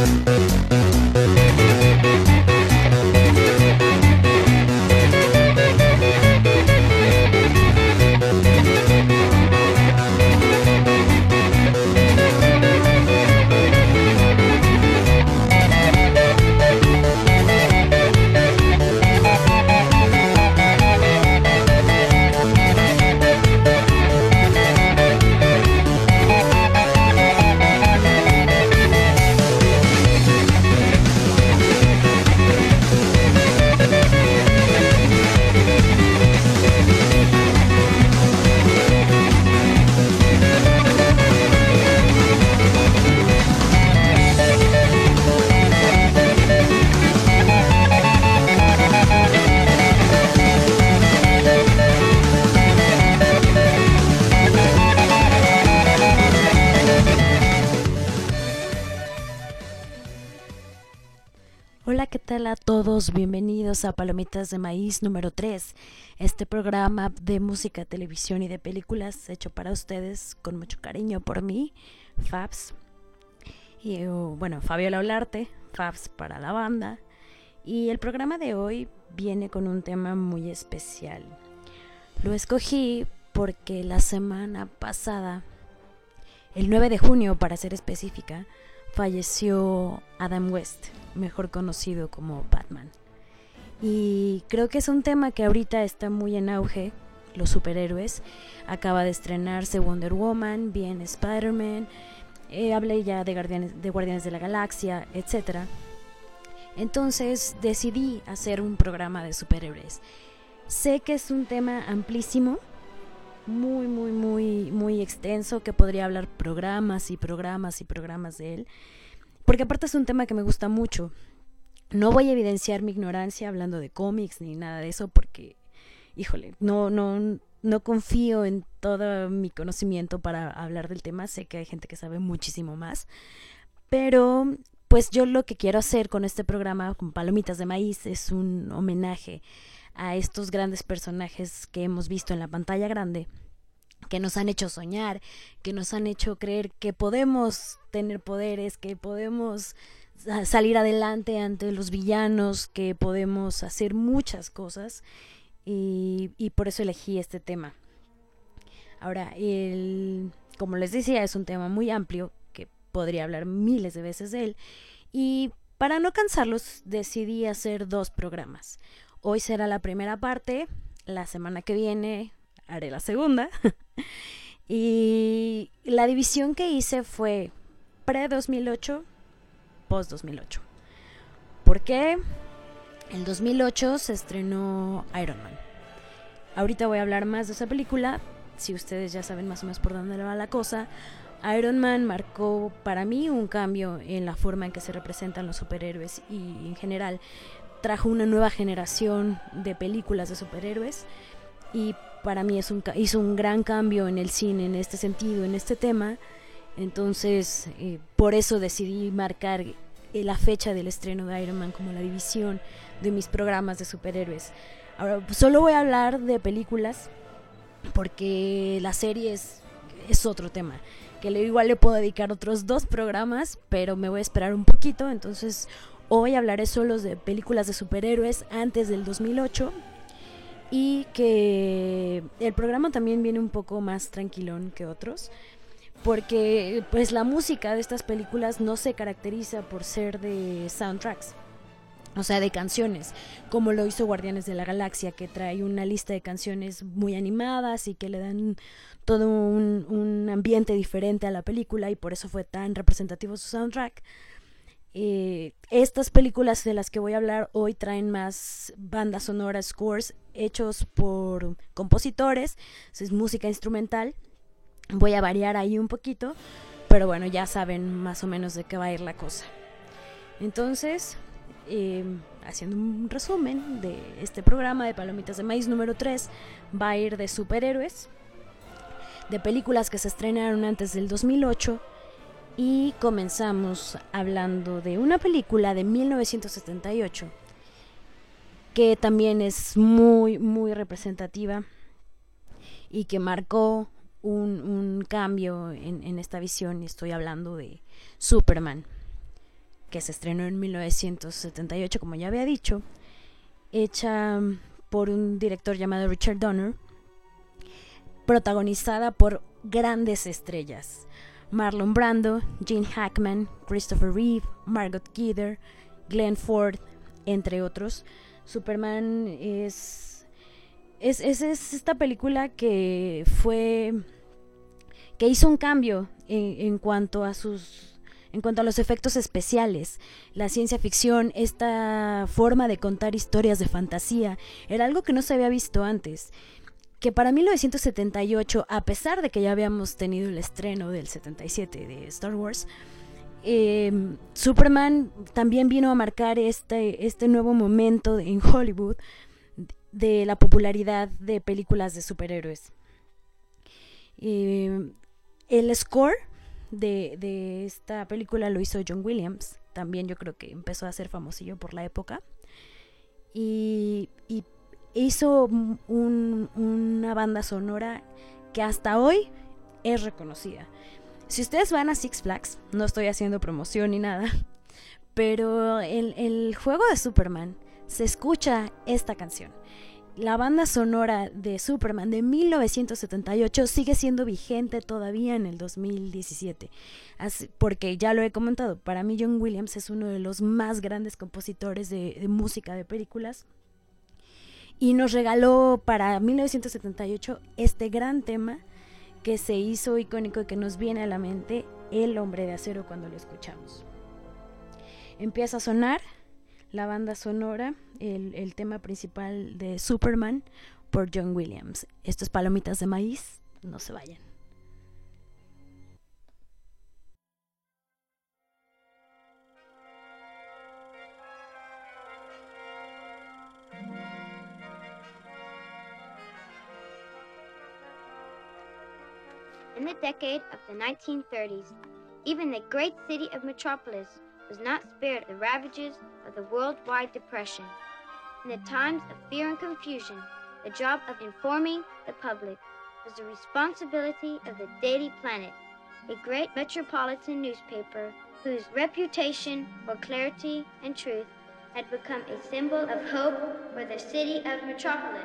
Thank bienvenidos a Palomitas de Maíz número 3, este programa de música, televisión y de películas hecho para ustedes con mucho cariño por mí, Fabs. Y uh, bueno, Fabiola Olarte, Fabs para la banda. Y el programa de hoy viene con un tema muy especial. Lo escogí porque la semana pasada, el 9 de junio para ser específica, falleció Adam West mejor conocido como Batman. Y creo que es un tema que ahorita está muy en auge, los superhéroes. Acaba de estrenarse Wonder Woman, bien Spider-Man, eh, hablé ya de Guardianes, de Guardianes de la Galaxia, etc. Entonces decidí hacer un programa de superhéroes. Sé que es un tema amplísimo, muy, muy, muy, muy extenso, que podría hablar programas y programas y programas de él. Porque aparte es un tema que me gusta mucho. No voy a evidenciar mi ignorancia hablando de cómics ni nada de eso porque, híjole, no, no, no confío en todo mi conocimiento para hablar del tema. Sé que hay gente que sabe muchísimo más. Pero, pues yo lo que quiero hacer con este programa, con Palomitas de Maíz, es un homenaje a estos grandes personajes que hemos visto en la pantalla grande que nos han hecho soñar, que nos han hecho creer que podemos tener poderes, que podemos salir adelante ante los villanos, que podemos hacer muchas cosas y, por eso elegí este tema. Ahora, el, como les decía, es un tema muy amplio que podría hablar miles de veces de él y para no cansarlos decidí hacer dos programas. Hoy será la primera parte, la semana que viene haré la segunda. y la división que hice fue pre-2008, post-2008. ¿Por qué? En 2008 se estrenó Iron Man. Ahorita voy a hablar más de esa película, si ustedes ya saben más o menos por dónde va la cosa. Iron Man marcó para mí un cambio en la forma en que se representan los superhéroes y en general trajo una nueva generación de películas de superhéroes y para mí es un, hizo un gran cambio en el cine en este sentido, en este tema. Entonces, eh, por eso decidí marcar eh, la fecha del estreno de Iron Man como la división de mis programas de superhéroes. Ahora, solo voy a hablar de películas porque la serie es, es otro tema. Que igual le puedo dedicar otros dos programas, pero me voy a esperar un poquito. Entonces, hoy hablaré solo de películas de superhéroes antes del 2008 y que el programa también viene un poco más tranquilón que otros porque pues la música de estas películas no se caracteriza por ser de soundtracks o sea, de canciones, como lo hizo Guardianes de la Galaxia, que trae una lista de canciones muy animadas y que le dan todo un, un ambiente diferente a la película y por eso fue tan representativo su soundtrack. Eh, estas películas de las que voy a hablar hoy traen más bandas sonoras, scores hechos por compositores, es música instrumental. Voy a variar ahí un poquito, pero bueno, ya saben más o menos de qué va a ir la cosa. Entonces, em, haciendo un resumen de este programa de Palomitas de Maíz número 3, va a ir de superhéroes, de películas que se estrenaron antes del 2008 y comenzamos hablando de una película de 1978 que también es muy, muy representativa y que marcó un, cambio en, esta visión. Estoy hablando de Superman. que se estrenó en 1978, como ya había dicho, hecha por un director llamado Richard Donner, protagonizada por grandes estrellas. Marlon Brando, Gene Hackman, Christopher Reeve, Margot Kidder, Glenn Ford, entre otros. Superman es, es, es, esta película que fue que hizo un cambio en, en cuanto a sus en cuanto a los efectos especiales, la ciencia ficción, esta forma de contar historias de fantasía, era algo que no se había visto antes. Que para 1978, a pesar de que ya habíamos tenido el estreno del 77 de Star Wars, em, Superman también vino a marcar este, este nuevo momento en Hollywood de la popularidad de películas de superhéroes. Em, el score de, de, esta película lo hizo John Williams, también yo creo que empezó a ser famosillo por la época. Y, y hizo una banda sonora que hasta hoy es reconocida. Si ustedes van a Six Flags, no estoy haciendo promoción ni nada, pero en el juego de Superman se escucha esta canción. La banda sonora de Superman de 1978 sigue siendo vigente todavía en el 2017. porque ya lo he comentado, para mí John Williams es uno de los más grandes compositores de música de películas y nos regaló para 1978 este gran tema que se hizo icónico y que nos viene a la mente El hombre de acero cuando lo escuchamos. Empieza a sonar la banda sonora, el, el tema principal de Superman por John Williams. Estos palomitas de maíz, no se vayan. In the decade of the 1930s, even the great city of Metropolis was not spared the ravages of the worldwide depression. In the times of fear and confusion, the job of informing the public was the responsibility of the Daily Planet, a great metropolitan newspaper whose reputation for clarity and truth had become a symbol of hope for the city of Metropolis.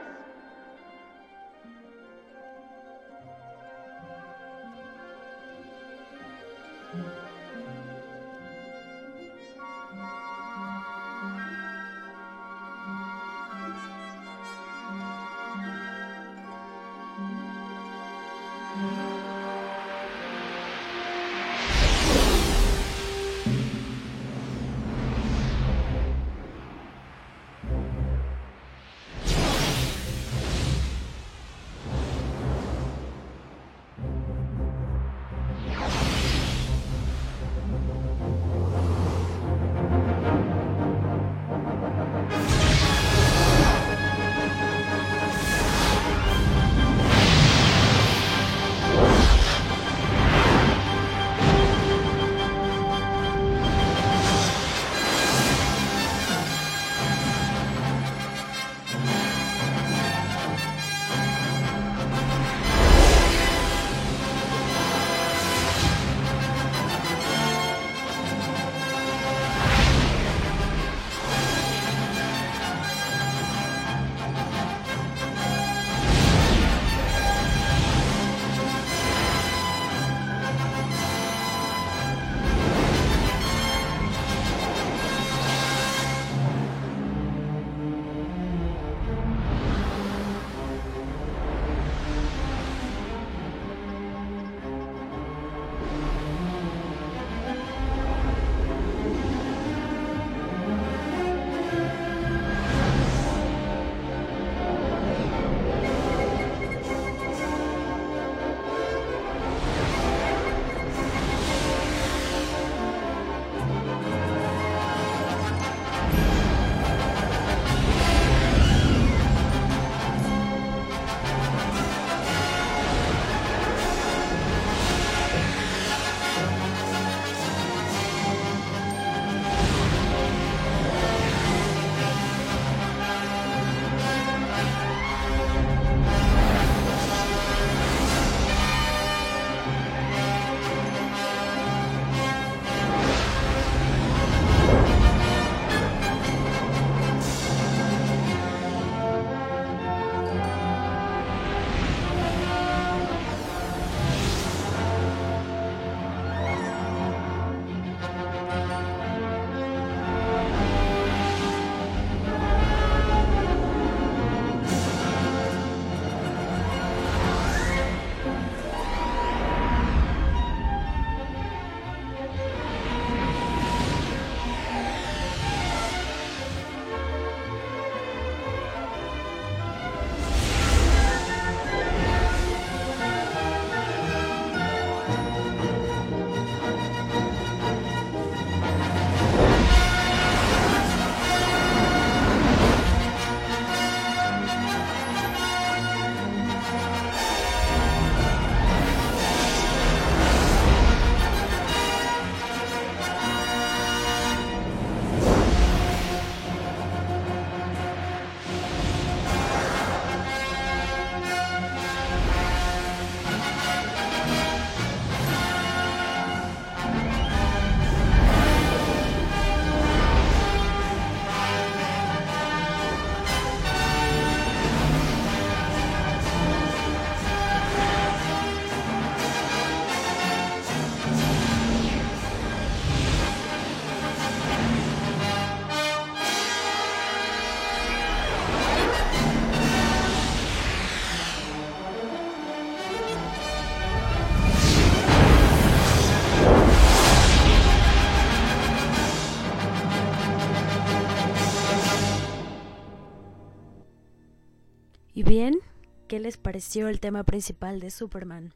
Qué les pareció el tema principal de Superman,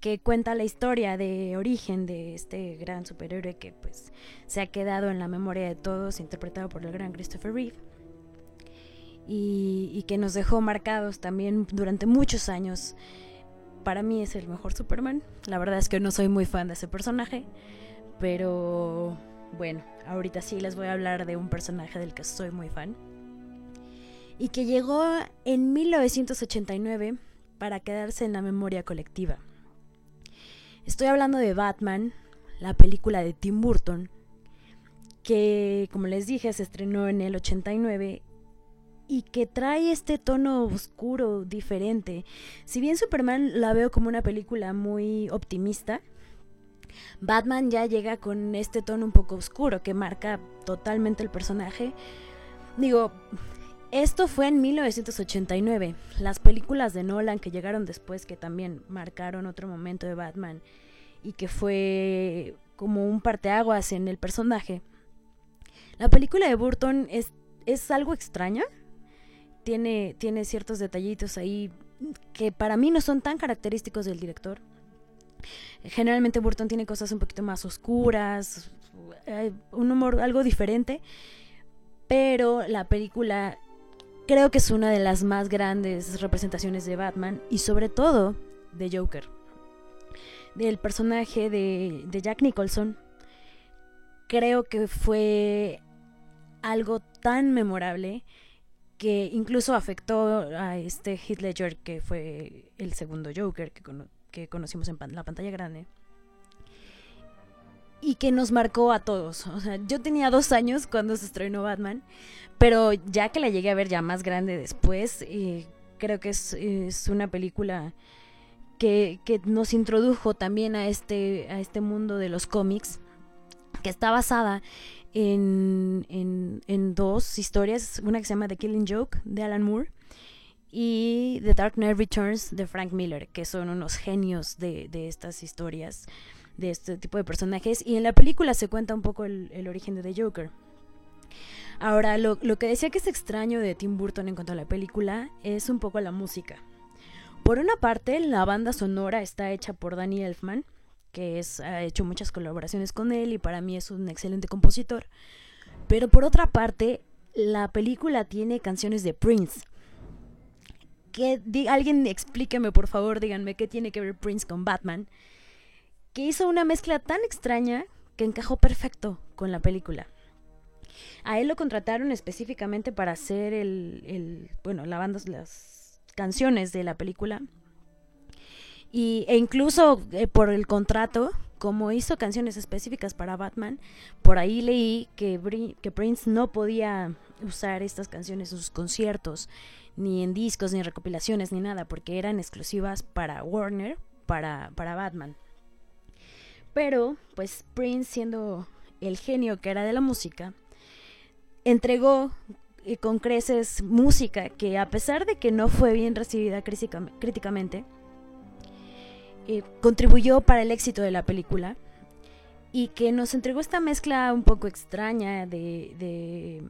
que cuenta la historia de origen de este gran superhéroe que pues se ha quedado en la memoria de todos, interpretado por el gran Christopher Reeve. Y, y que nos dejó marcados también durante muchos años. Para mí es el mejor Superman. La verdad es que no soy muy fan de ese personaje. Pero bueno, ahorita sí les voy a hablar de un personaje del que soy muy fan y que llegó en 1989 para quedarse en la memoria colectiva. Estoy hablando de Batman, la película de Tim Burton, que como les dije se estrenó en el 89 y que trae este tono oscuro diferente. Si bien Superman la veo como una película muy optimista, Batman ya llega con este tono un poco oscuro que marca totalmente el personaje. Digo, esto fue en 1989. Las películas de Nolan que llegaron después, que también marcaron otro momento de Batman y que fue como un parteaguas en el personaje. La película de Burton es, es algo extraña. Tiene, tiene ciertos detallitos ahí que para mí no son tan característicos del director. Generalmente Burton tiene cosas un poquito más oscuras, eh, un humor algo diferente, pero la película creo que es una de las más grandes representaciones de Batman y sobre todo de Joker. Del personaje de, Jack Nicholson, creo que fue algo tan memorable que incluso afectó a este Heath Ledger, que fue el segundo Joker que, que conocimos en la pantalla grande. Y que nos marcó a todos. O sea, yo tenía dos años cuando se estrenó Batman, pero ya que la llegué a ver ya más grande después, eh, creo que es, una película que, nos introdujo también a este, a este mundo de los cómics, que está basada en, en, dos historias, una que se llama The Killing Joke de Alan Moore y The Dark Knight Returns de Frank Miller, que son unos genios de, estas historias, de este tipo de personajes. Y en la película se cuenta un poco el, origen de The Joker. Ahora, lo, que decía que es extraño de Tim Burton en cuanto a la película es un poco la música. Por una parte, la banda sonora está hecha por Danny Elfman, que es, ha hecho muchas colaboraciones con él y para mí es un excelente compositor. Pero por otra parte, la película tiene canciones de Prince. Que alguien explíqueme, por favor, díganme qué tiene que ver Prince con Batman. Que hizo una mezcla tan extraña que encajó perfecto con la película. A él lo contrataron específicamente para hacer el, bueno, la banda, las canciones de la película. Y, e incluso eh, por el contrato, como hizo canciones específicas para Batman, por ahí leí que, Prince no podía usar estas canciones en sus conciertos, ni en discos, ni en recopilaciones, ni nada, porque eran exclusivas para Warner, para Batman. Pero, pues Prince, siendo el genio que era de la música, entregó eh, con creces música que a pesar de que no fue bien recibida críticamente, eh, contribuyó para el éxito de la película y que nos entregó esta mezcla un poco extraña de,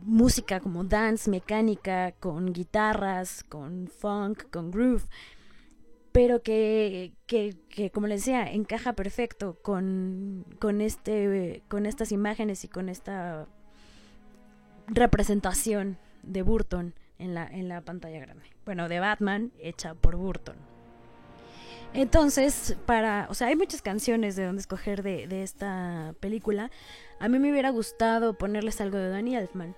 música como dance, mecánica, con guitarras, con funk, con groove, pero que, que, que, como les decía, encaja perfecto con, con, este, con estas imágenes y con esta representación de Burton en la, en la pantalla grande. Bueno, de Batman hecha por Burton. Entonces, para, o sea, hay muchas canciones de donde escoger de, de, esta película. A mí me hubiera gustado ponerles algo de Danny Elfman.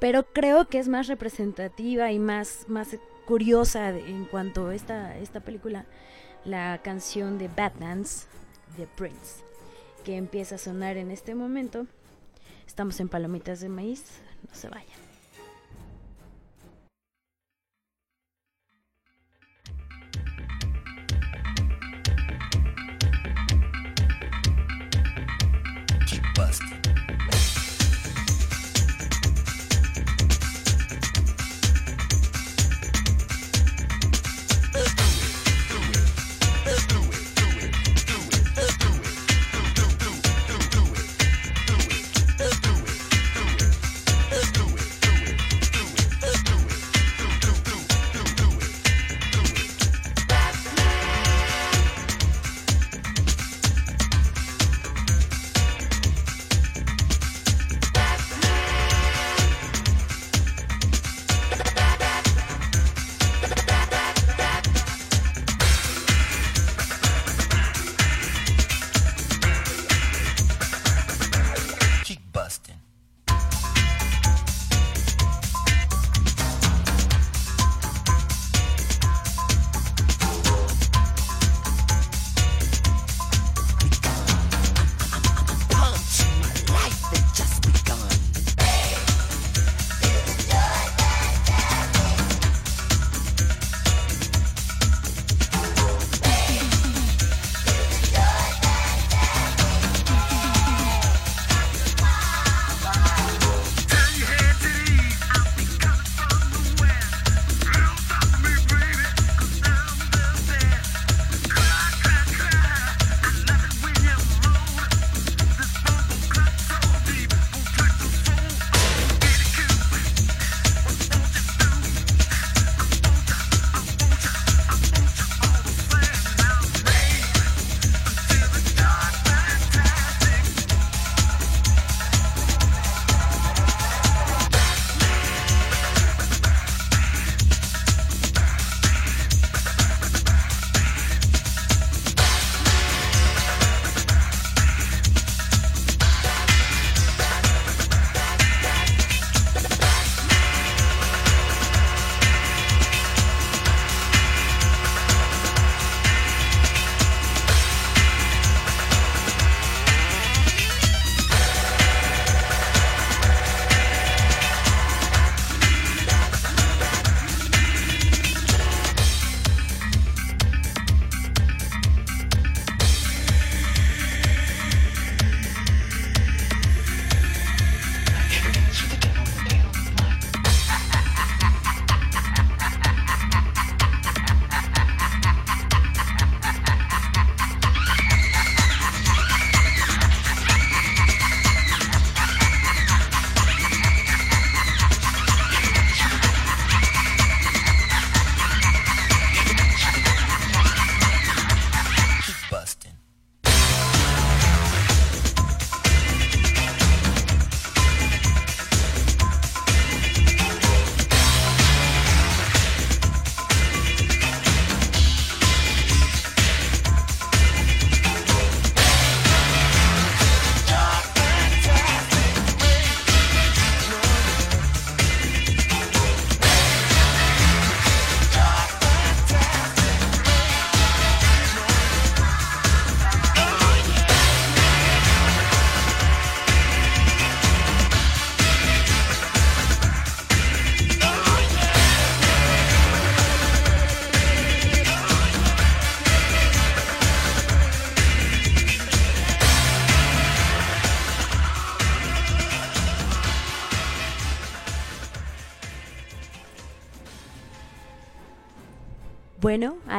Pero creo que es más representativa y más, más curiosa en cuanto a esta, esta película, la canción de Batman's de Prince, que empieza a sonar en este momento. Estamos en Palomitas de Maíz, no se vayan.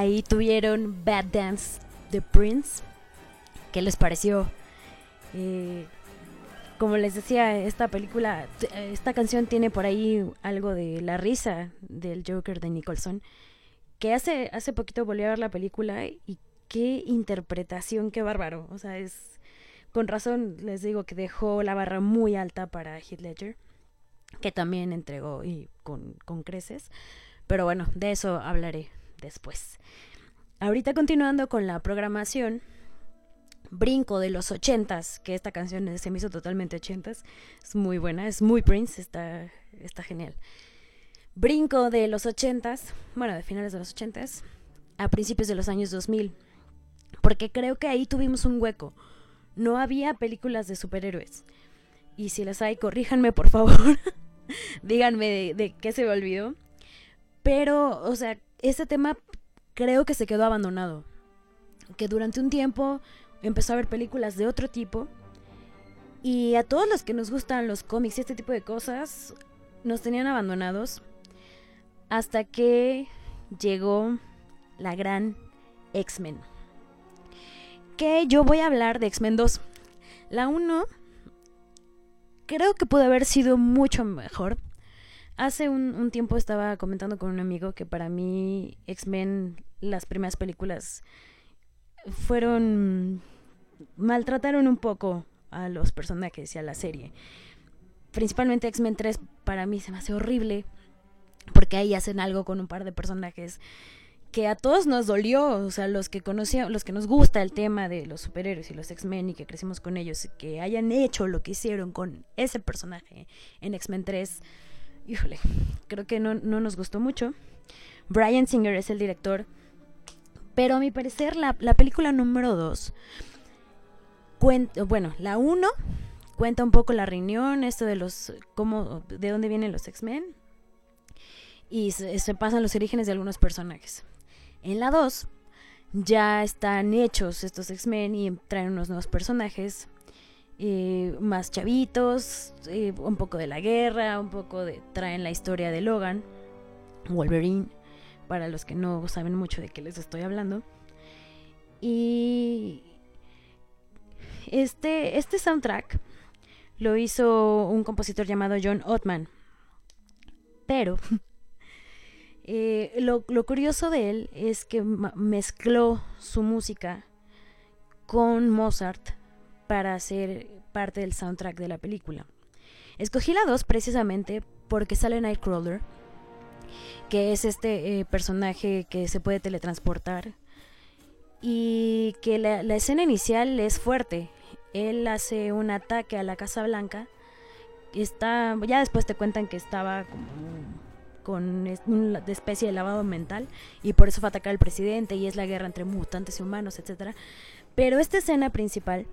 Ahí tuvieron Bad Dance de Prince. ¿Qué les pareció? Eh, como les decía, esta película, esta canción tiene por ahí algo de la risa del Joker de Nicholson. Que hace, hace poquito volví a ver la película y qué interpretación, qué bárbaro. O sea, es. Con razón les digo que dejó la barra muy alta para Heath Ledger, que también entregó y con, con creces. Pero bueno, de eso hablaré después. Ahorita continuando con la programación, brinco de los ochentas, que esta canción se me hizo totalmente ochentas, es muy buena, es muy Prince, está, está genial. Brinco de los ochentas, bueno, de finales de los ochentas, a principios de los años 2000, porque creo que ahí tuvimos un hueco. No había películas de superhéroes. Y si las hay, corríjanme por favor. Díganme de, de qué se me olvidó. Pero, o sea, este tema creo que se quedó abandonado. Que durante un tiempo empezó a ver películas de otro tipo. Y a todos los que nos gustan los cómics y este tipo de cosas, nos tenían abandonados. Hasta que llegó la gran X-Men. Que yo voy a hablar de X-Men 2. La 1 creo que pudo haber sido mucho mejor. Hace un, tiempo estaba comentando con un amigo que para mí X-Men, las primeras películas, fueron... maltrataron un poco a los personajes y a la serie. Principalmente X-Men 3 para mí se me hace horrible porque ahí hacen algo con un par de personajes que a todos nos dolió, o sea, los que conocíamos, los que nos gusta el tema de los superhéroes y los X-Men y que crecimos con ellos, que hayan hecho lo que hicieron con ese personaje en X-Men 3 híjole, creo que no, nos gustó mucho. Brian Singer es el director. Pero a mi parecer, la, película número 2 cuenta, bueno, la 1 cuenta un poco la reunión, esto de los, cómo, de dónde vienen los X-Men. Y se, se, pasan los orígenes de algunos personajes. En la 2 ya están hechos estos X-Men y traen unos nuevos personajes. Eh, más chavitos, eh, un poco de la guerra, un poco de... traen la historia de Logan, Wolverine, para los que no saben mucho de qué les estoy hablando. Y este, este soundtrack lo hizo un compositor llamado John Ottman. Pero eh, lo, lo, curioso de él es que mezcló su música con Mozart para ser parte del soundtrack de la película. Escogí la 2 precisamente porque sale Nightcrawler, que es este eh, personaje que se puede teletransportar y que la, escena inicial es fuerte. Él hace un ataque a la Casa Blanca. Está, ya después te cuentan que estaba con una especie de lavado mental y por eso fue a atacar al presidente y es la guerra entre mutantes y humanos, etc. Pero esta escena principal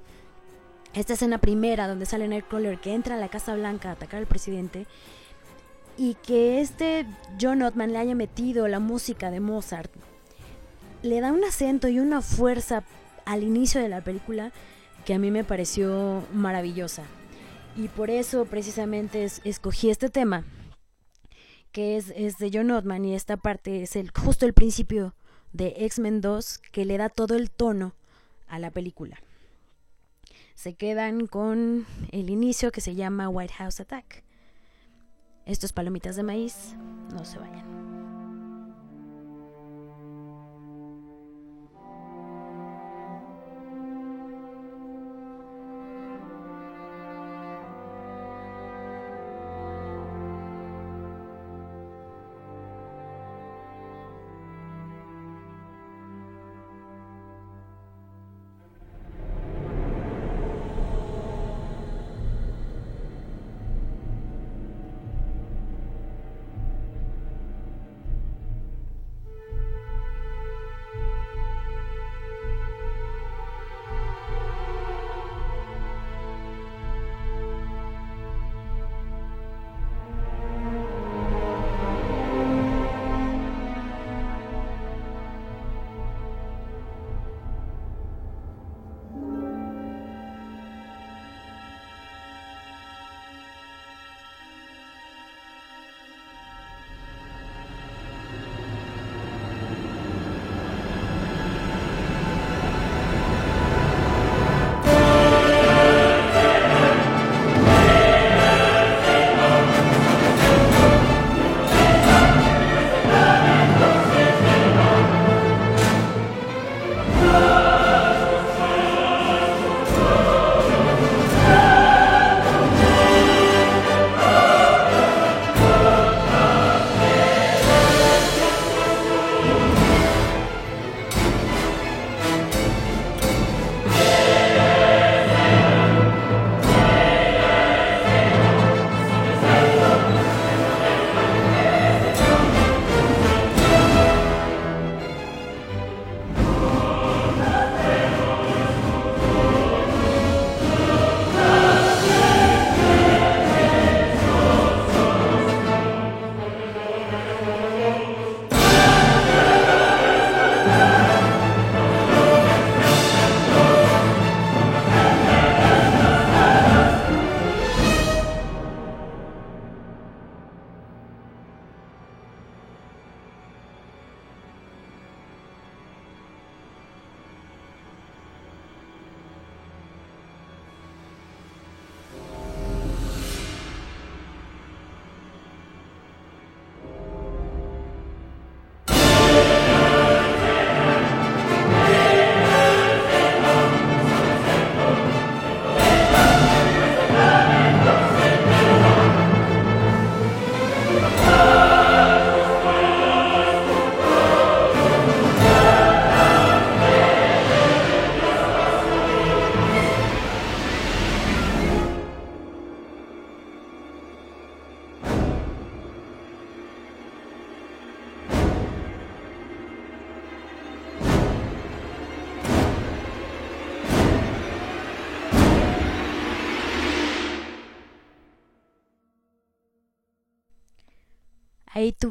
esta escena primera donde sale Nightcrawler que entra a la Casa Blanca a atacar al presidente y que este John Ottman le haya metido la música de Mozart le da un acento y una fuerza al inicio de la película que a mí me pareció maravillosa. Y por eso precisamente escogí este tema que es, es, de John Ottman y esta parte es el, justo el principio de X-Men 2 que le da todo el tono a la película se quedan con el inicio que se llama White House Attack. Estos palomitas de maíz, no se vayan.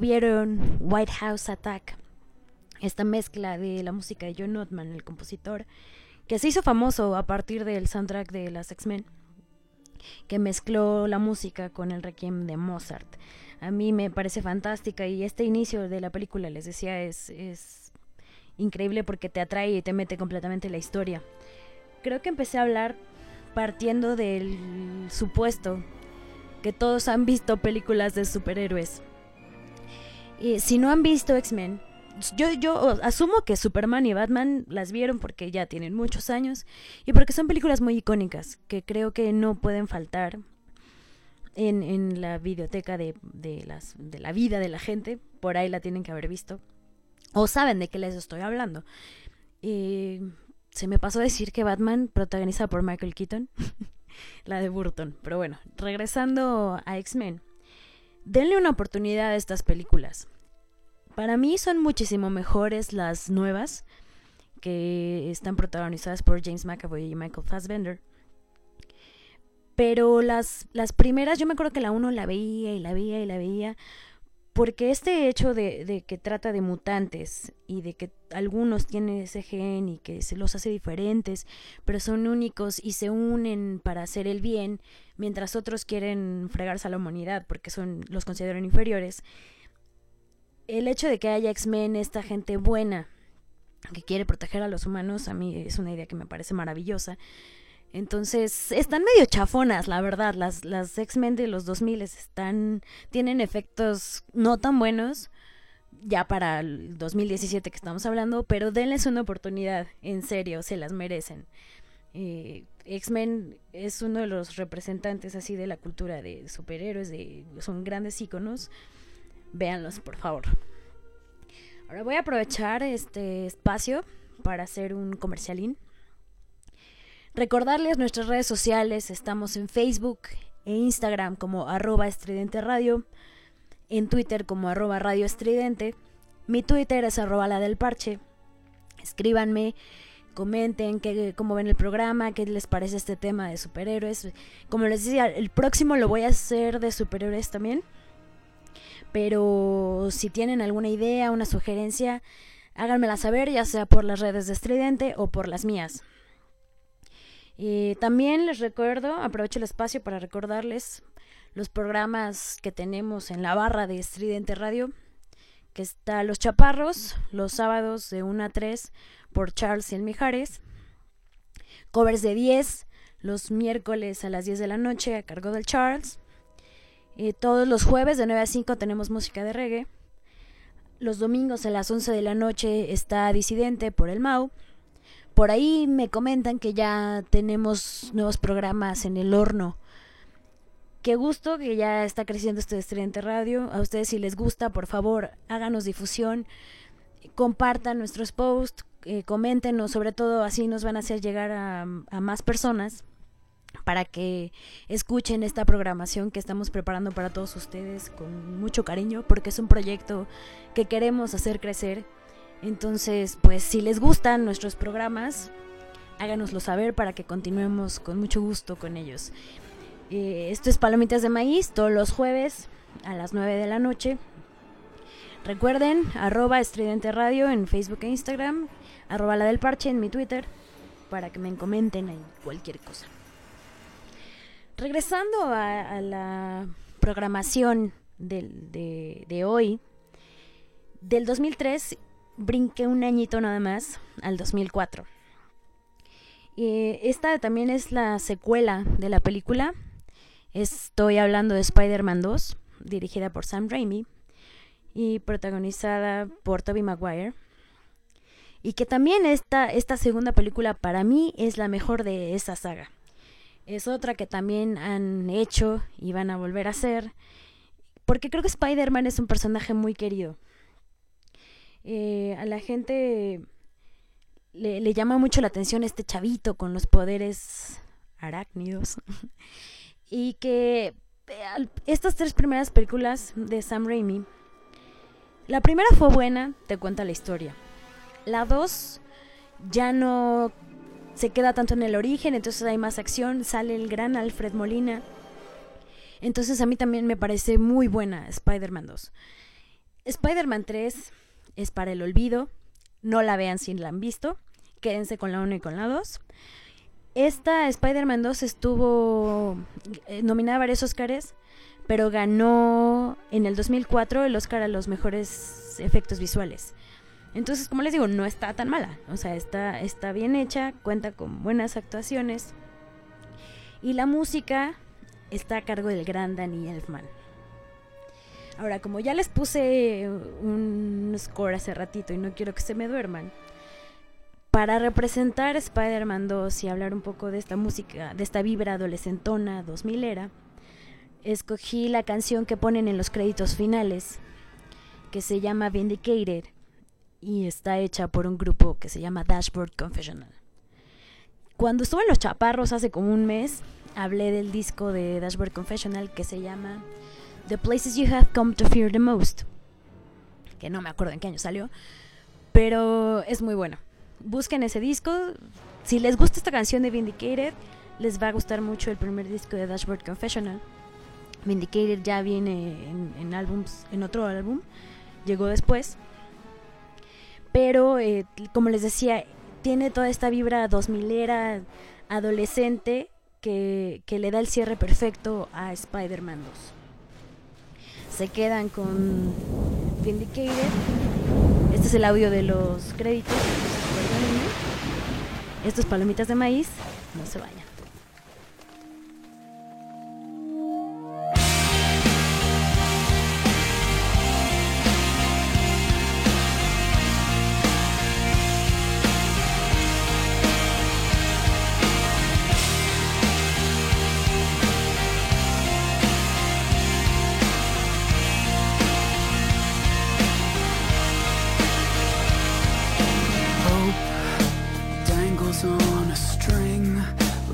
Tuvieron White House Attack, esta mezcla de la música de John Ottman, el compositor, que se hizo famoso a partir del soundtrack de las X-Men, que mezcló la música con el requiem de Mozart. A mí me parece fantástica y este inicio de la película, les decía, es, es increíble porque te atrae y te mete completamente en la historia. Creo que empecé a hablar partiendo del supuesto que todos han visto películas de superhéroes. Si no han visto X-Men, yo, asumo que Superman y Batman las vieron porque ya tienen muchos años y porque son películas muy icónicas que creo que no pueden faltar en, la biblioteca de, la vida de la gente. Por ahí la tienen que haber visto. O saben de qué les estoy hablando. Se me pasó decir que Batman, protagonizada por Michael Keaton, la de Burton. Pero bueno, regresando a X-Men. Denle una oportunidad a estas películas. Para mí son muchísimo mejores las nuevas, que están protagonizadas por James McAvoy y Michael Fassbender. Pero las, las primeras, yo me acuerdo que la uno la veía y la veía y la veía, porque este hecho de, de, que trata de mutantes y de que algunos tienen ese gen y que se los hace diferentes, pero son únicos y se unen para hacer el bien, mientras otros quieren fregarse a la humanidad porque son los consideran inferiores el hecho de que haya X-Men, esta gente buena que quiere proteger a los humanos, a mí es una idea que me parece maravillosa. Entonces, están medio chafonas, la verdad. Las, las X-Men de los 2000 están, tienen efectos no tan buenos, ya para el 2017 que estamos hablando, pero denles una oportunidad, en serio, se las merecen. Eh, X-Men es uno de los representantes así de la cultura de superhéroes, de, son grandes íconos véanlos, por favor. Ahora voy a aprovechar este espacio para hacer un comercialín. Recordarles nuestras redes sociales, estamos en Facebook e Instagram como arroba estridente radio, en Twitter como arroba radio estridente, mi Twitter es arroba la del parche, escríbanme, comenten que, cómo ven el programa, qué les parece este tema de superhéroes, como les decía, el próximo lo voy a hacer de superhéroes también, pero si tienen alguna idea, una sugerencia, háganmela saber, ya sea por las redes de Estridente o por las mías. Y también les recuerdo, aprovecho el espacio para recordarles los programas que tenemos en la barra de Estridente Radio, que está Los Chaparros, los sábados de 1 a 3 por Charles y el Mijares, covers de 10 los miércoles a las 10 de la noche a cargo del Charles, eh, todos los jueves de 9 a 5 tenemos música de reggae. Los domingos a las 11 de la noche está Disidente por el MAU. Por ahí me comentan que ya tenemos nuevos programas en el horno. Qué gusto que ya está creciendo este Estudiante Radio. A ustedes si les gusta, por favor, háganos difusión, compartan nuestros posts, eh, coméntenos, sobre todo así nos van a hacer llegar a más personas para que escuchen esta programación que estamos preparando para todos ustedes con mucho cariño porque es un proyecto que queremos hacer crecer. Entonces, pues si les gustan nuestros programas, háganoslo saber para que continuemos con mucho gusto con ellos. Eh, esto es Palomitas de Maíz todos los jueves a las 9 de la noche. Recuerden, arroba estridente radio en Facebook e Instagram, arroba la del parche en mi Twitter, para que me comenten en cualquier cosa. Regresando a, la programación de, de, hoy, del 2003 brinqué un añito nada más al 2004. Y esta también es la secuela de la película. Estoy hablando de Spider-Man 2, dirigida por Sam Raimi y protagonizada por Tobey Maguire. Y que también esta, esta segunda película para mí es la mejor de esa saga es otra que también han hecho y van a volver a hacer, porque creo que Spider-Man es un personaje muy querido. Eh, a la gente le, llama mucho la atención este chavito con los poderes arácnidos. y que eh, estas tres primeras películas de Sam Raimi, la primera fue buena, te cuenta la historia. La dos ya no se queda tanto en el origen, entonces hay más acción, sale el gran Alfred Molina. Entonces a mí también me parece muy buena Spider-Man 2. Spider-Man 3 es para el olvido. No la vean si la han visto. Quédense con la 1 y con la 2. Esta Spider-Man 2 estuvo eh, nominada a varios Oscars, pero ganó en el 2004 el Oscar a los mejores efectos visuales. Entonces, como les digo, no está tan mala. O sea, está, está bien hecha, cuenta con buenas actuaciones. Y la música está a cargo del gran Danny Elfman. Ahora, como ya les puse un score hace ratito y no quiero que se me duerman, para representar Spider-Man 2 y hablar un poco de esta música, de esta vibra adolescentona 2000 era, escogí la canción que ponen en los créditos finales, que se llama Vindicated y está hecha por un grupo que se llama Dashboard Confessional. Cuando estuve en Los Chaparros hace como un mes, hablé del disco de Dashboard Confessional que se llama The Places You Have Come to Fear the Most, que no me acuerdo en qué año salió, pero es muy bueno. Busquen ese disco. Si les gusta esta canción de Vindicated, les va a gustar mucho el primer disco de Dashboard Confessional. Vindicated ya viene en, en álbums, en otro álbum, llegó después. Pero, eh, como les decía, tiene toda esta vibra 2000 era adolescente que, que, le da el cierre perfecto a Spider-Man 2 se quedan con Vindicated. Este es el audio de los créditos. Estos palomitas de maíz, no se vayan.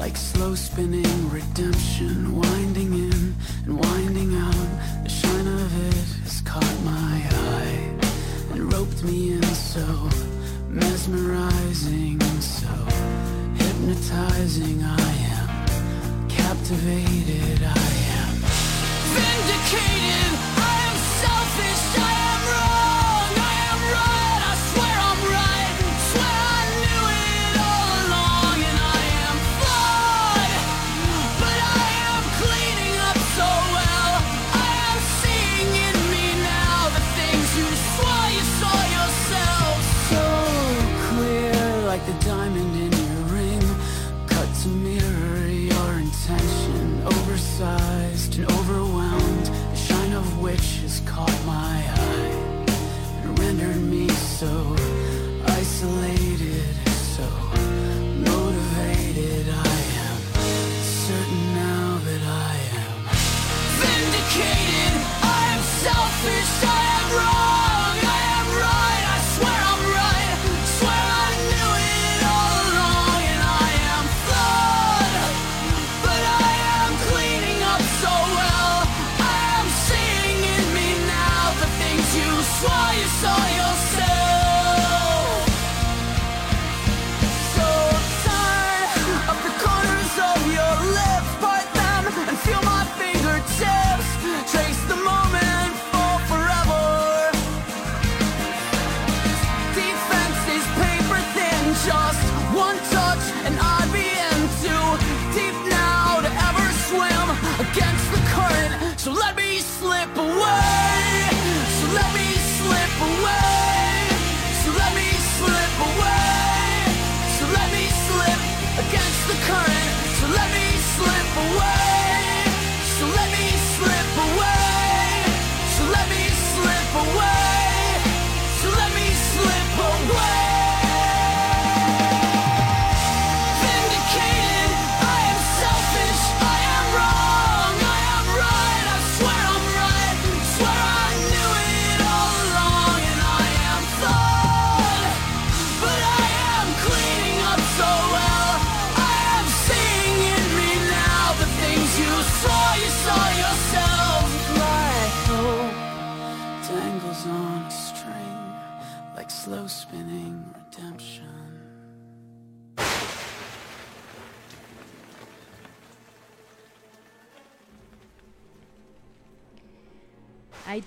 like slow spinning redemption winding in and winding out. The shine of it has caught my eye and roped me in so mesmerizing so hypnotizing i am. Captivated i am. Vindicated i am selfish I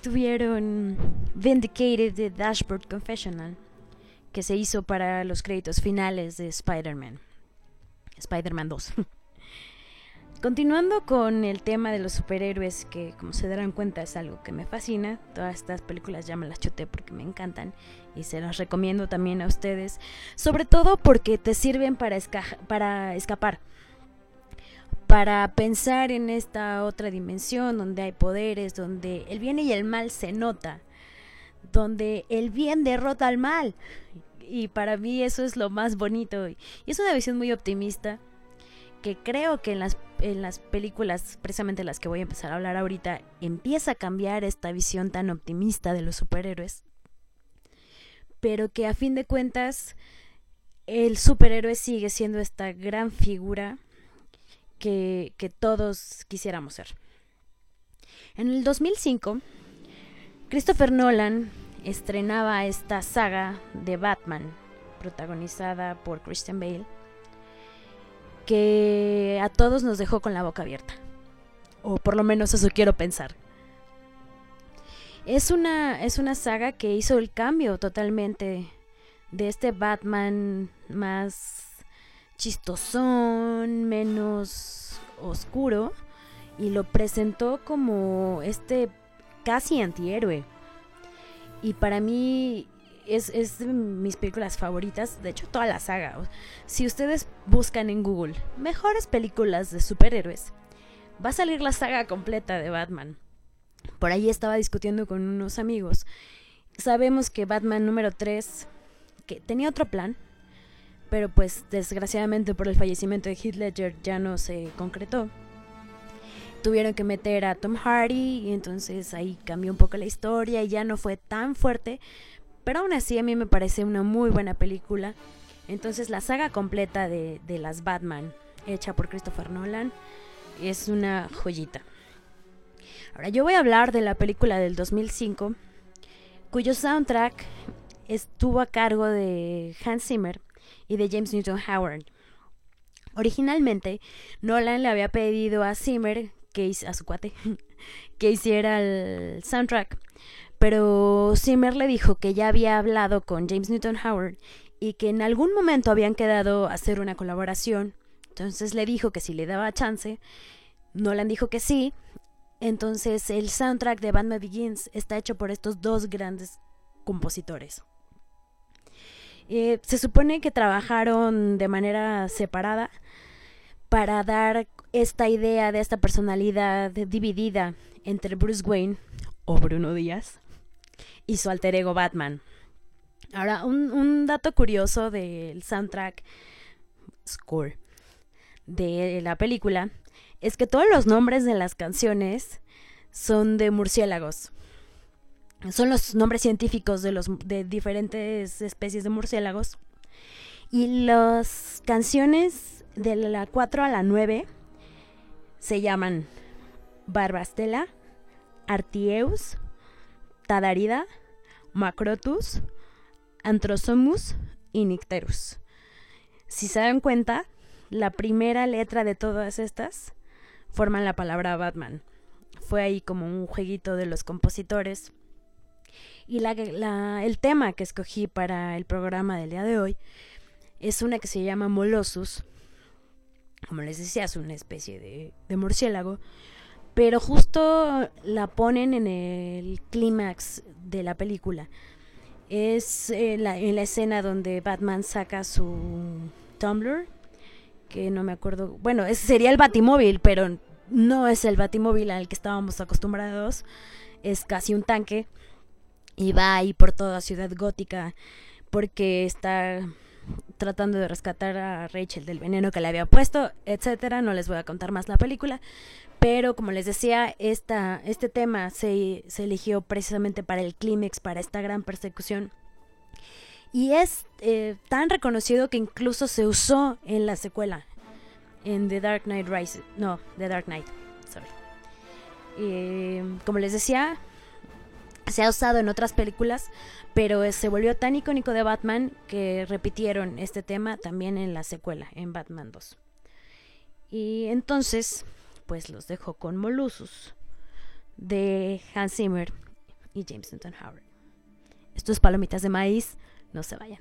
tuvieron Vindicated de Dashboard Confessional, que se hizo para los créditos finales de Spider-Man. Spider-Man 2. Continuando con el tema de los superhéroes, que como se darán cuenta es algo que me fascina, todas estas películas ya me las chuté porque me encantan y se las recomiendo también a ustedes, sobre todo porque te sirven para, para escapar, para pensar en esta otra dimensión donde hay poderes, donde el bien y el mal se nota, donde el bien derrota al mal. Y para mí eso es lo más bonito. Y es una visión muy optimista que creo que en las, en las películas, precisamente las que voy a empezar a hablar ahorita, empieza a cambiar esta visión tan optimista de los superhéroes. Pero que a fin de cuentas el superhéroe sigue siendo esta gran figura que, todos quisiéramos ser. En el 2005, Christopher Nolan estrenaba esta saga de Batman, protagonizada por Christian Bale que a todos nos dejó con la boca abierta. O por lo menos eso quiero pensar. Es una, es una saga que hizo el cambio totalmente de este Batman más chistosón, menos oscuro, y lo presentó como este casi antihéroe. Y para mí es, es de mis películas favoritas, de hecho toda la saga. Si ustedes buscan en Google mejores películas de superhéroes, va a salir la saga completa de Batman. Por ahí estaba discutiendo con unos amigos. Sabemos que Batman número 3, que tenía otro plan, pero pues desgraciadamente por el fallecimiento de Heath Ledger ya no se concretó. Tuvieron que meter a Tom Hardy y entonces ahí cambió un poco la historia y ya no fue tan fuerte, pero aún así a mí me parece una muy buena película. Entonces la saga completa de, de las Batman, hecha por Christopher Nolan, es una joyita. Ahora yo voy a hablar de la película del 2005, cuyo soundtrack estuvo a cargo de Hans Zimmer y de James Newton Howard. Originalmente, Nolan le había pedido a Zimmer, que a su cuate, que hiciera el soundtrack, pero Zimmer le dijo que ya había hablado con James Newton Howard y que en algún momento habían quedado a hacer una colaboración. Entonces le dijo que si le daba chance. Nolan dijo que sí. Entonces el soundtrack de Batman Begins está hecho por estos dos grandes compositores. Eh, se supone que trabajaron de manera separada para dar esta idea de esta personalidad dividida entre Bruce Wayne o Bruno Díaz y su alter ego Batman. Ahora, un, dato curioso del soundtrack score de la película es que todos los nombres de las canciones son de murciélagos. Son los nombres científicos de, los, de diferentes especies de murciélagos. Y las canciones de la 4 a la 9 se llaman Barbastela, Artieus, Tadarida, Macrotus, Antrosomus y Nicterus. Si se dan cuenta, la primera letra de todas estas forman la palabra Batman. Fue ahí como un jueguito de los compositores. Y la, el tema que escogí para el programa del día de hoy es una que se llama Molossus. Como les decía, es una especie de, murciélago pero justo la ponen en el clímax de la película. Es eh, en la escena donde Batman saca su Tumblr, que no me acuerdo, bueno, ese sería el Batimóvil, pero no es el Batimóvil al que estábamos acostumbrados, es casi un tanque y va ahí por toda Ciudad Gótica porque está tratando de rescatar a Rachel del veneno que le había puesto, etcétera. No les voy a contar más la película, pero como les decía, esta, este tema se, se eligió precisamente para el clímax, para esta gran persecución. Y es eh, tan reconocido que incluso se usó en la secuela, en The Dark Knight Rises. No, The Dark Knight, sorry. Eh, como les decía, se ha usado en otras películas, pero se volvió tan icónico de Batman que repitieron este tema también en la secuela, en Batman 2. Y entonces, pues los dejo con Molossus de Hans Zimmer y James Newton Howard. Esto es Palomitas de Maíz, no se vayan.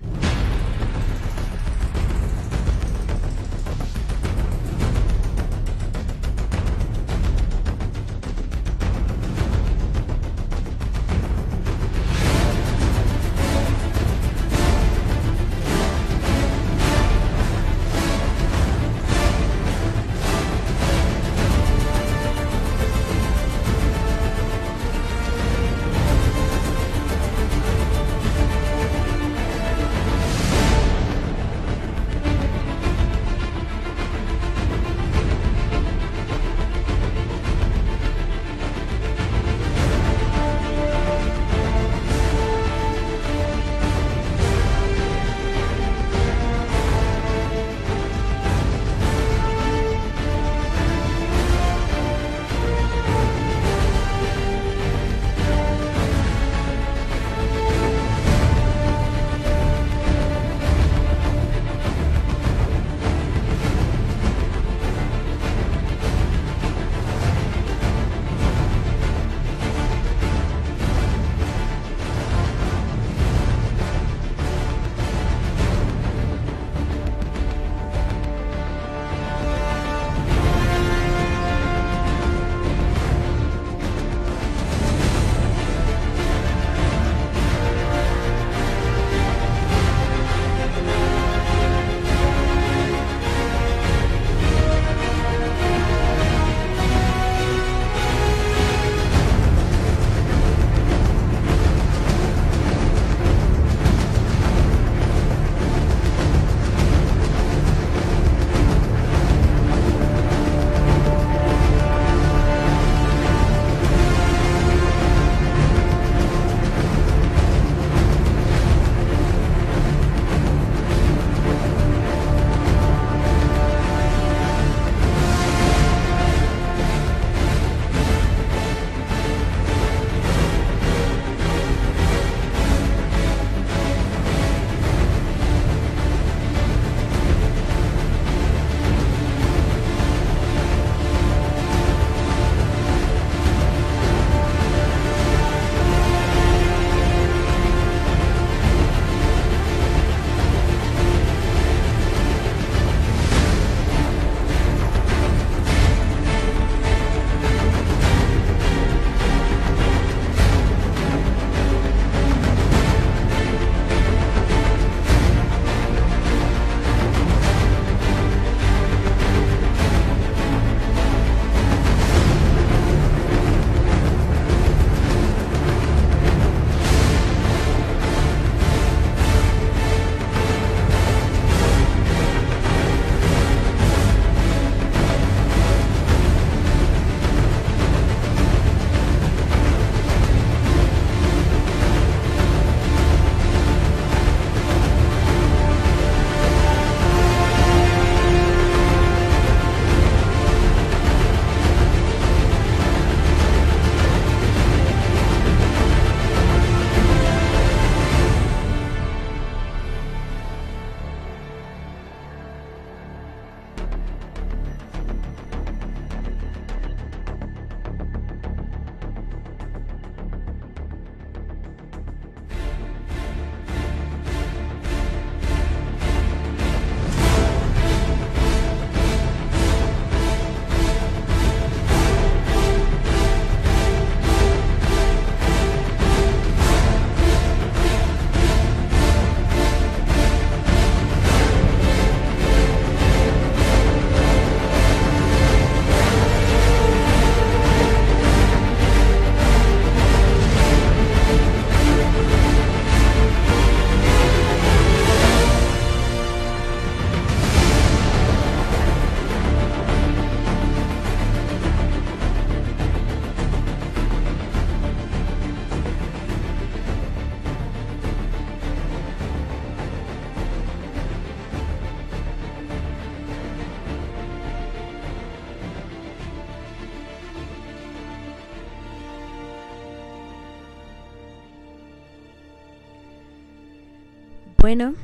Bueno,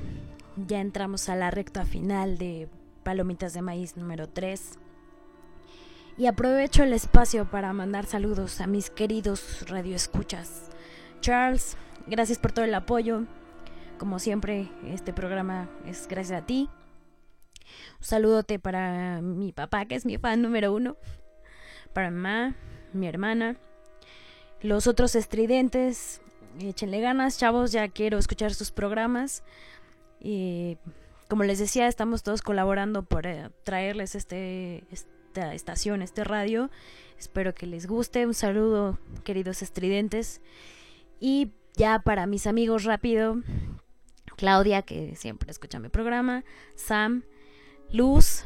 ya entramos a la recta final de Palomitas de Maíz número 3. Y aprovecho el espacio para mandar saludos a mis queridos radioescuchas. Charles, gracias por todo el apoyo. Como siempre, este programa es gracias a ti. Un saludote para mi papá, que es mi fan número uno. Para mi mamá, mi hermana. Los otros estridentes, échenle ganas, chavos, ya quiero escuchar sus programas. Y como les decía, estamos todos colaborando por eh, traerles este, esta estación, este radio. Espero que les guste. Un saludo, queridos estridentes. Y ya para mis amigos rápido, Claudia, que siempre escucha mi programa, Sam, Luz,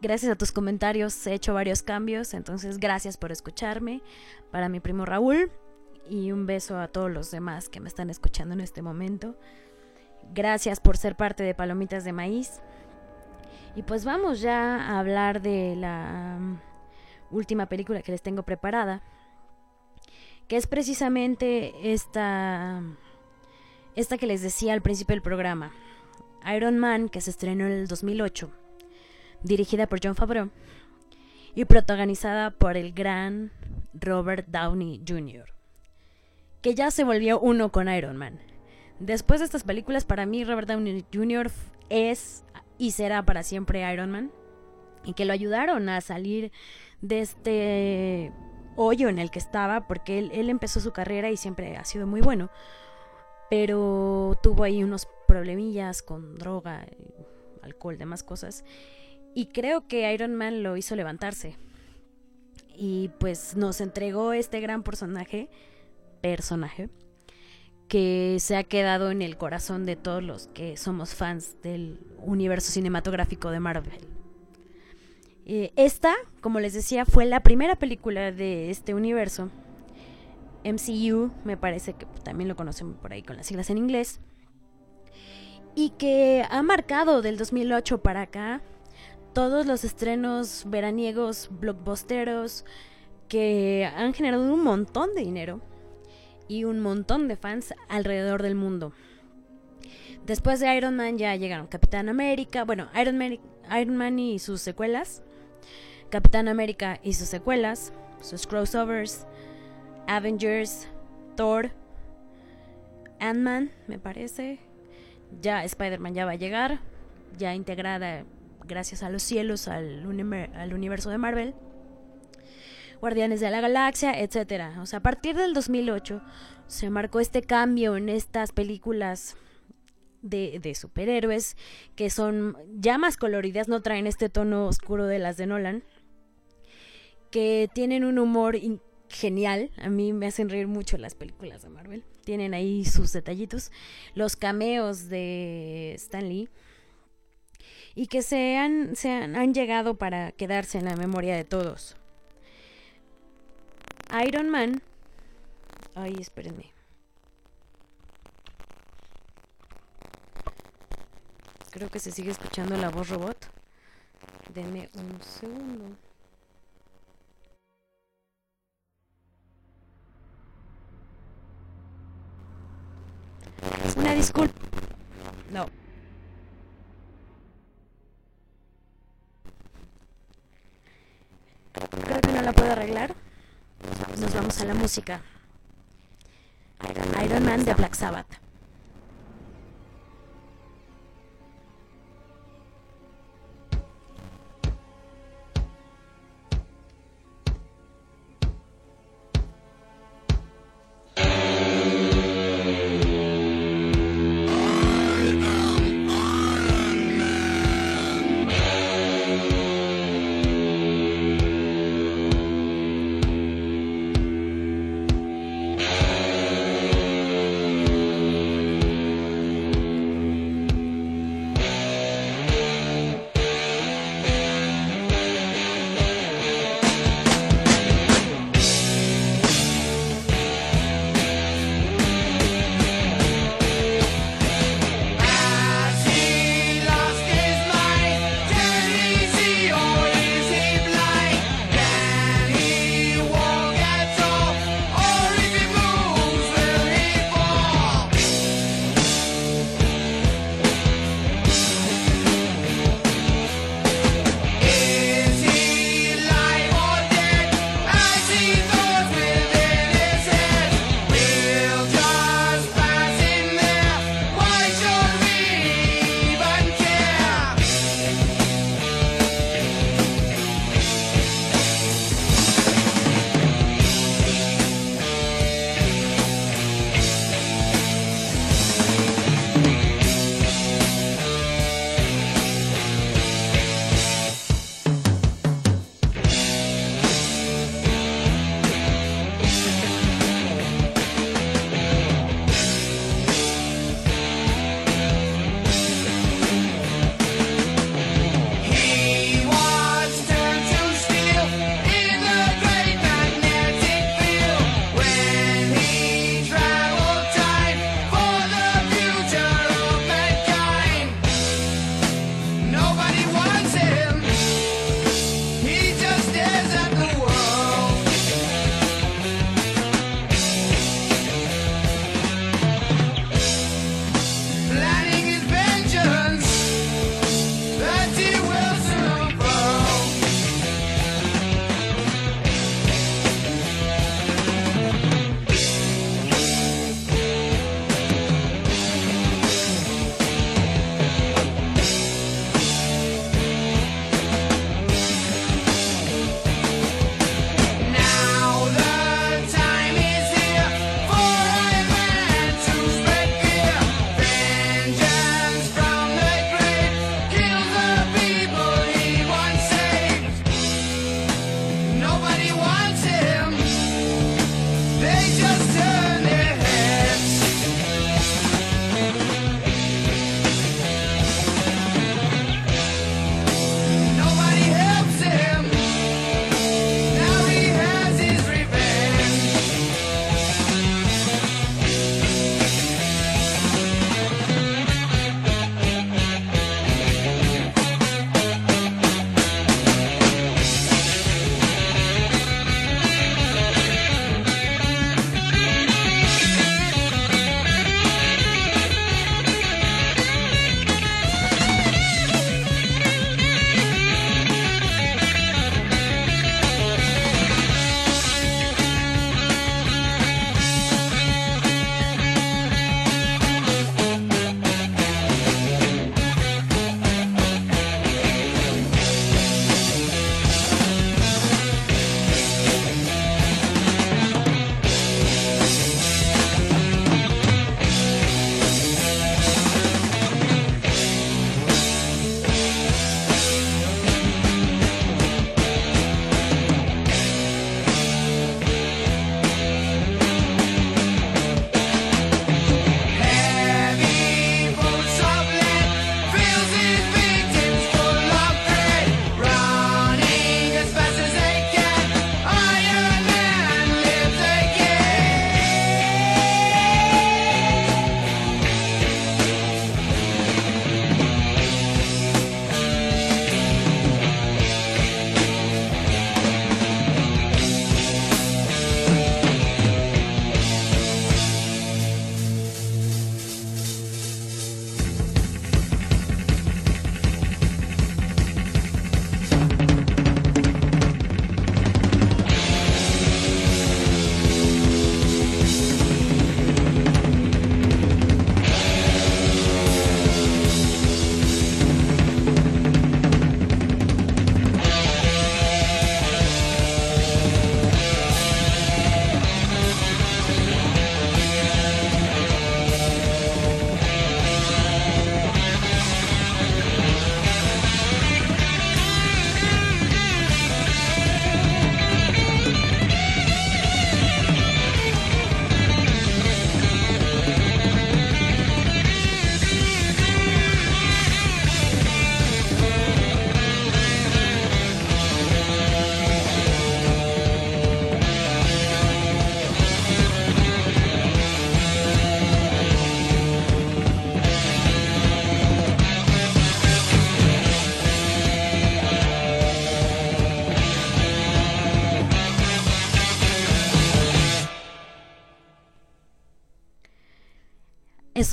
gracias a tus comentarios he hecho varios cambios, entonces gracias por escucharme. Para mi primo Raúl y un beso a todos los demás que me están escuchando en este momento. Gracias por ser parte de Palomitas de Maíz. Y pues vamos ya a hablar de la um, última película que les tengo preparada, que es precisamente esta esta que les decía al principio del programa, Iron Man, que se estrenó en el 2008, dirigida por John Favreau y protagonizada por el gran Robert Downey Jr., que ya se volvió uno con Iron Man. Después de estas películas, para mí Robert Downey Jr. es y será para siempre Iron Man, y que lo ayudaron a salir de este hoyo en el que estaba, porque él, él empezó su carrera y siempre ha sido muy bueno pero tuvo ahí unos problemillas con droga, alcohol, demás cosas. Y creo que Iron Man lo hizo levantarse. Y pues nos entregó este gran personaje, personaje, que se ha quedado en el corazón de todos los que somos fans del universo cinematográfico de Marvel. Eh, esta, como les decía, fue la primera película de este universo MCU, me parece que también lo conocen por ahí con las siglas en inglés, y que ha marcado del 2008 para acá todos los estrenos veraniegos, blockbusteros, que han generado un montón de dinero y un montón de fans alrededor del mundo. Después de Iron Man ya llegaron Capitán América, bueno, Iron Man, Iron Man y sus secuelas, Capitán América y sus secuelas, sus crossovers, Avengers, Thor, Ant-Man, me parece. Ya Spider-Man ya va a llegar, ya integrada gracias a los cielos al, al universo de Marvel. Guardianes de la Galaxia, etc. O sea, a partir del 2008 se marcó este cambio en estas películas de, superhéroes que son ya más coloridas, no traen este tono oscuro de las de Nolan, que tienen un humor genial. A mí me hacen reír mucho las películas de Marvel. Tienen ahí sus detallitos. Los cameos de Stan Lee. Y que se han, se han, llegado para quedarse en la memoria de todos. Iron Man. Ay, espérenme. Creo que se sigue escuchando la voz robot. Denme un segundo. Una disculpa. No. Creo que no la puedo arreglar. Nos vamos a la música. Iron Man de Black Sabbath.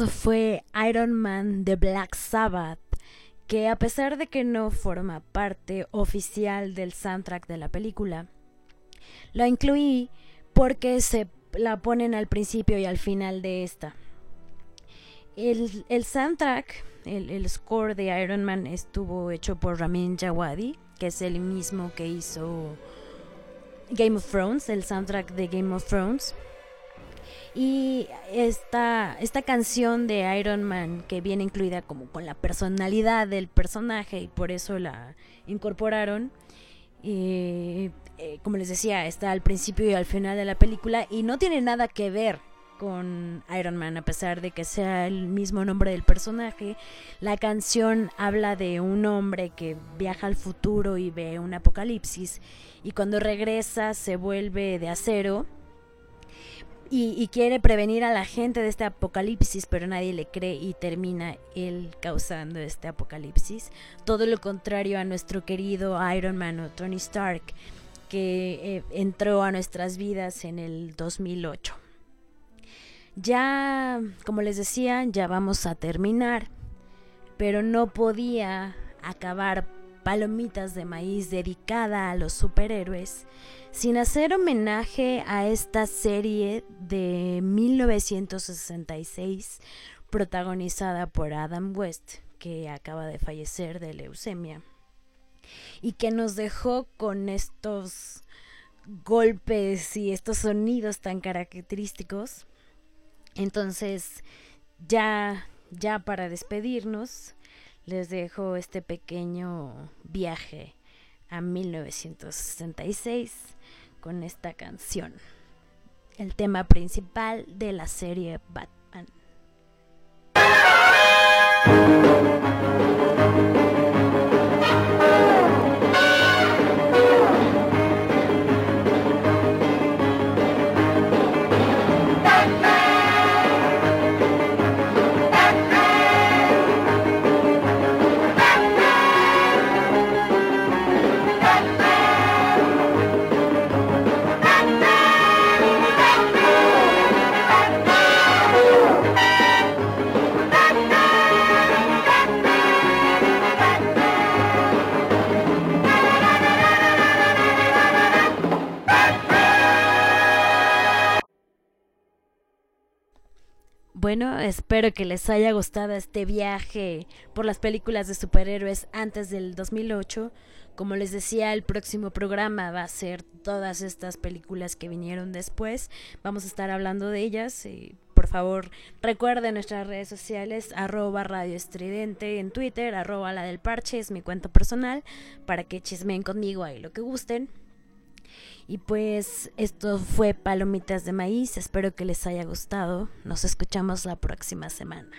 Fue Iron Man de Black Sabbath, que a pesar de que no forma parte oficial del soundtrack de la película, lo incluí porque se la ponen al principio y al final de esta. El, el soundtrack, el, el, score de Iron Man estuvo hecho por Ramin Djawadi, que es el mismo que hizo Game of Thrones, el soundtrack de Game of Thrones. Y esta, esta canción de Iron Man que viene incluida como con la personalidad del personaje y por eso la incorporaron. Y, eh, como les decía, está al principio y al final de la película y no tiene nada que ver con Iron Man, a pesar de que sea el mismo nombre del personaje. La canción habla de un hombre que viaja al futuro y ve un apocalipsis y cuando regresa se vuelve de acero y, quiere prevenir a la gente de este apocalipsis, pero nadie le cree y termina él causando este apocalipsis. Todo lo contrario a nuestro querido Iron Man o Tony Stark, que eh, entró a nuestras vidas en el 2008. Ya, como les decía, ya vamos a terminar, pero no podía acabar Palomitas de Maíz dedicada a los superhéroes sin hacer homenaje a esta serie de 1966 protagonizada por Adam West, que acaba de fallecer de leucemia y que nos dejó con estos golpes y estos sonidos tan característicos. Entonces, ya, ya para despedirnos, les dejo este pequeño viaje a 1966 con esta canción, el tema principal de la serie Batman. Bueno, espero que les haya gustado este viaje por las películas de superhéroes antes del 2008. Como les decía, el próximo programa va a ser todas estas películas que vinieron después. Vamos a estar hablando de ellas. Y por favor, recuerden nuestras redes sociales, arroba Radio Estridente en Twitter, arroba la del parche, es mi cuenta personal, para que chismeen conmigo ahí lo que gusten. Y pues esto fue Palomitas de Maíz, espero que les haya gustado. Nos escuchamos la próxima semana.